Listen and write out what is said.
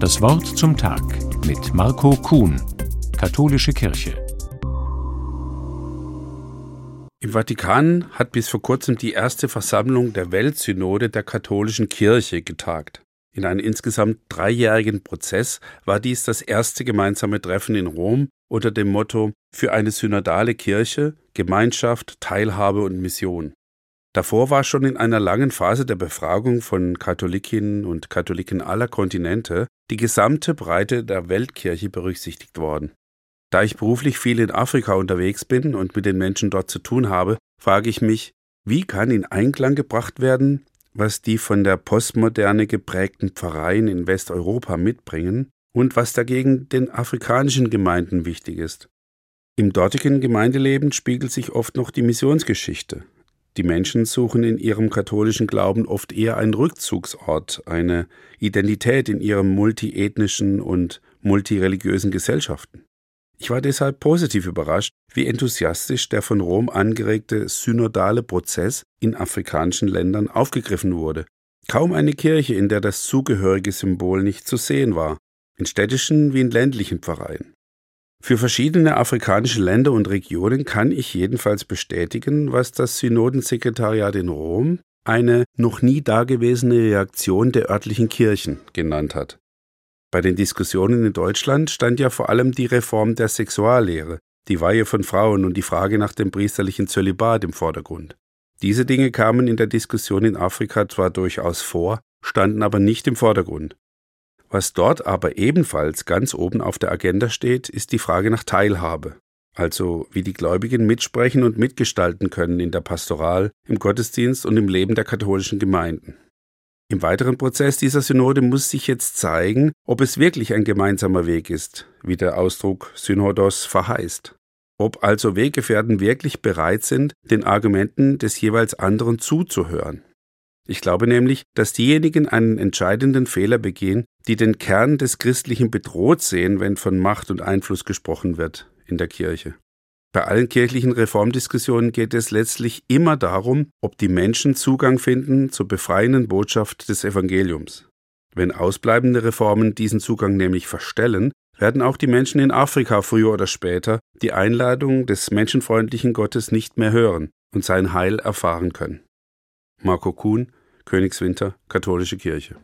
Das Wort zum Tag mit Marco Kuhn, Katholische Kirche. Im Vatikan hat bis vor kurzem die erste Versammlung der Weltsynode der katholischen Kirche getagt. In einem insgesamt dreijährigen Prozess war dies das erste gemeinsame Treffen in Rom unter dem Motto Für eine synodale Kirche, Gemeinschaft, Teilhabe und Mission. Davor war schon in einer langen Phase der Befragung von Katholikinnen und Katholiken aller Kontinente die gesamte Breite der Weltkirche berücksichtigt worden. Da ich beruflich viel in Afrika unterwegs bin und mit den Menschen dort zu tun habe, frage ich mich, wie kann in Einklang gebracht werden, was die von der Postmoderne geprägten Pfarreien in Westeuropa mitbringen und was dagegen den afrikanischen Gemeinden wichtig ist. Im dortigen Gemeindeleben spiegelt sich oft noch die Missionsgeschichte, die Menschen suchen in ihrem katholischen Glauben oft eher einen Rückzugsort, eine Identität in ihren multiethnischen und multireligiösen Gesellschaften. Ich war deshalb positiv überrascht, wie enthusiastisch der von Rom angeregte synodale Prozess in afrikanischen Ländern aufgegriffen wurde. Kaum eine Kirche, in der das zugehörige Symbol nicht zu sehen war, in städtischen wie in ländlichen Pfarreien. Für verschiedene afrikanische Länder und Regionen kann ich jedenfalls bestätigen, was das Synodensekretariat in Rom eine noch nie dagewesene Reaktion der örtlichen Kirchen genannt hat. Bei den Diskussionen in Deutschland stand ja vor allem die Reform der Sexuallehre, die Weihe von Frauen und die Frage nach dem priesterlichen Zölibat im Vordergrund. Diese Dinge kamen in der Diskussion in Afrika zwar durchaus vor, standen aber nicht im Vordergrund. Was dort aber ebenfalls ganz oben auf der Agenda steht, ist die Frage nach Teilhabe, also wie die Gläubigen mitsprechen und mitgestalten können in der Pastoral, im Gottesdienst und im Leben der katholischen Gemeinden. Im weiteren Prozess dieser Synode muss sich jetzt zeigen, ob es wirklich ein gemeinsamer Weg ist, wie der Ausdruck Synodos verheißt. Ob also Weggefährten wirklich bereit sind, den Argumenten des jeweils anderen zuzuhören. Ich glaube nämlich, dass diejenigen einen entscheidenden Fehler begehen, die den Kern des Christlichen bedroht sehen, wenn von Macht und Einfluss gesprochen wird in der Kirche. Bei allen kirchlichen Reformdiskussionen geht es letztlich immer darum, ob die Menschen Zugang finden zur befreienden Botschaft des Evangeliums. Wenn ausbleibende Reformen diesen Zugang nämlich verstellen, werden auch die Menschen in Afrika früher oder später die Einladung des menschenfreundlichen Gottes nicht mehr hören und sein Heil erfahren können. Marco Kuhn, Königswinter, Katholische Kirche.